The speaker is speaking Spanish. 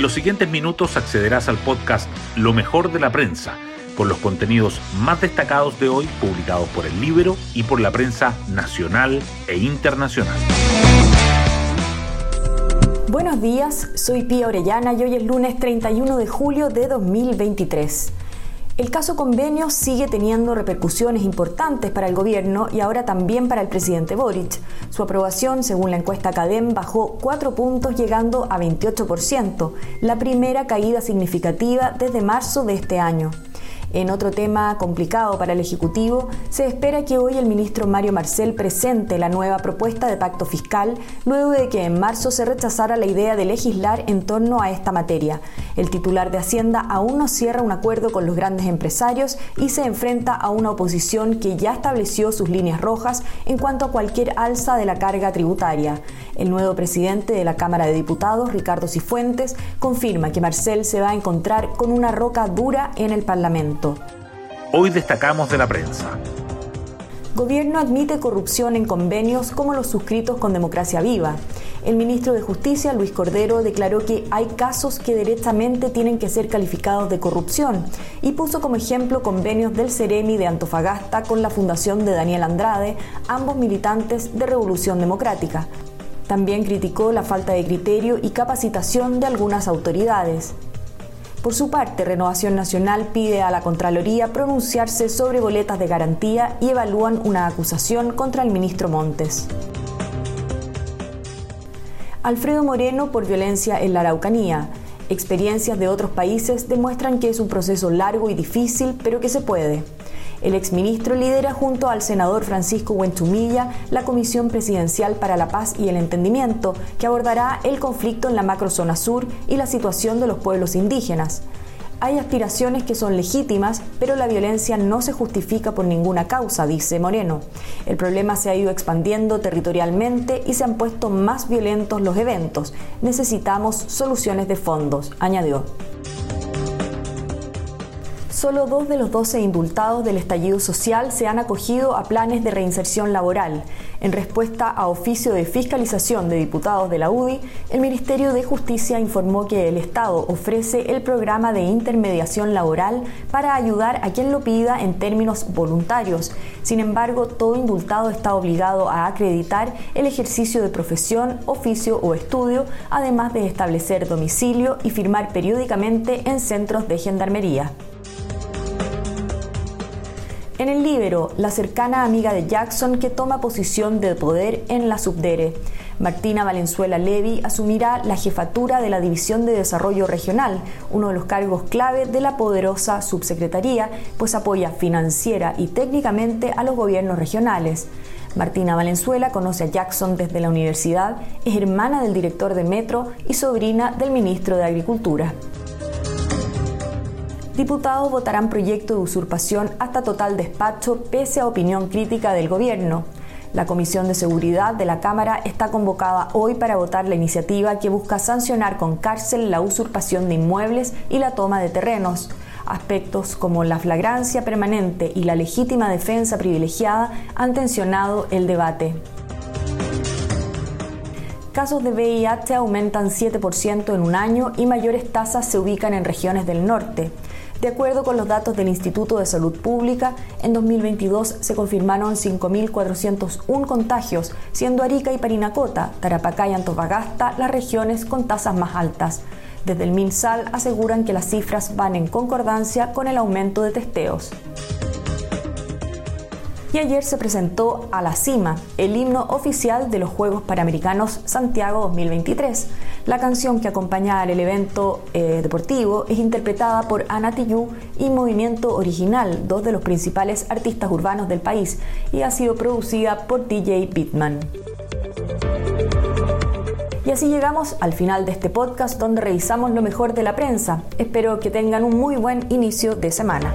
En los siguientes minutos accederás al podcast Lo mejor de la prensa, con los contenidos más destacados de hoy publicados por el libro y por la prensa nacional e internacional. Buenos días, soy Pía Orellana y hoy es lunes 31 de julio de 2023. El caso convenio sigue teniendo repercusiones importantes para el gobierno y ahora también para el presidente Boric. Su aprobación, según la encuesta Cadem, bajó cuatro puntos llegando a 28%, la primera caída significativa desde marzo de este año. En otro tema complicado para el Ejecutivo, se espera que hoy el ministro Mario Marcel presente la nueva propuesta de pacto fiscal, luego de que en marzo se rechazara la idea de legislar en torno a esta materia. El titular de Hacienda aún no cierra un acuerdo con los grandes empresarios y se enfrenta a una oposición que ya estableció sus líneas rojas en cuanto a cualquier alza de la carga tributaria. El nuevo presidente de la Cámara de Diputados, Ricardo Cifuentes, confirma que Marcel se va a encontrar con una roca dura en el Parlamento. Hoy destacamos de la prensa. Gobierno admite corrupción en convenios como los suscritos con Democracia Viva. El ministro de Justicia, Luis Cordero, declaró que hay casos que directamente tienen que ser calificados de corrupción y puso como ejemplo convenios del Ceremi de Antofagasta con la Fundación de Daniel Andrade, ambos militantes de Revolución Democrática. También criticó la falta de criterio y capacitación de algunas autoridades. Por su parte, Renovación Nacional pide a la Contraloría pronunciarse sobre boletas de garantía y evalúan una acusación contra el ministro Montes. Alfredo Moreno por violencia en la Araucanía. Experiencias de otros países demuestran que es un proceso largo y difícil, pero que se puede. El exministro lidera junto al senador Francisco Huenchumilla la Comisión Presidencial para la Paz y el Entendimiento, que abordará el conflicto en la macrozona sur y la situación de los pueblos indígenas. Hay aspiraciones que son legítimas, pero la violencia no se justifica por ninguna causa, dice Moreno. El problema se ha ido expandiendo territorialmente y se han puesto más violentos los eventos. Necesitamos soluciones de fondos, añadió. Solo dos de los 12 indultados del estallido social se han acogido a planes de reinserción laboral. En respuesta a oficio de fiscalización de diputados de la UDI, el Ministerio de Justicia informó que el Estado ofrece el programa de intermediación laboral para ayudar a quien lo pida en términos voluntarios. Sin embargo, todo indultado está obligado a acreditar el ejercicio de profesión, oficio o estudio, además de establecer domicilio y firmar periódicamente en centros de gendarmería. En el Libero, la cercana amiga de Jackson que toma posición de poder en la Subdere. Martina Valenzuela Levy asumirá la jefatura de la División de Desarrollo Regional, uno de los cargos clave de la poderosa subsecretaría, pues apoya financiera y técnicamente a los gobiernos regionales. Martina Valenzuela conoce a Jackson desde la universidad, es hermana del director de Metro y sobrina del ministro de Agricultura diputados votarán proyecto de usurpación hasta total despacho pese a opinión crítica del gobierno. La Comisión de Seguridad de la Cámara está convocada hoy para votar la iniciativa que busca sancionar con cárcel la usurpación de inmuebles y la toma de terrenos. Aspectos como la flagrancia permanente y la legítima defensa privilegiada han tensionado el debate. Casos de VIH aumentan 7% en un año y mayores tasas se ubican en regiones del norte. De acuerdo con los datos del Instituto de Salud Pública, en 2022 se confirmaron 5.401 contagios, siendo Arica y Parinacota, Tarapacá y Antofagasta las regiones con tasas más altas. Desde el MinSal aseguran que las cifras van en concordancia con el aumento de testeos y ayer se presentó A la Cima, el himno oficial de los Juegos Panamericanos Santiago 2023. La canción que acompaña al evento eh, deportivo es interpretada por Ana Tijoux y Movimiento Original, dos de los principales artistas urbanos del país, y ha sido producida por DJ Bitman. Y así llegamos al final de este podcast donde revisamos lo mejor de la prensa. Espero que tengan un muy buen inicio de semana.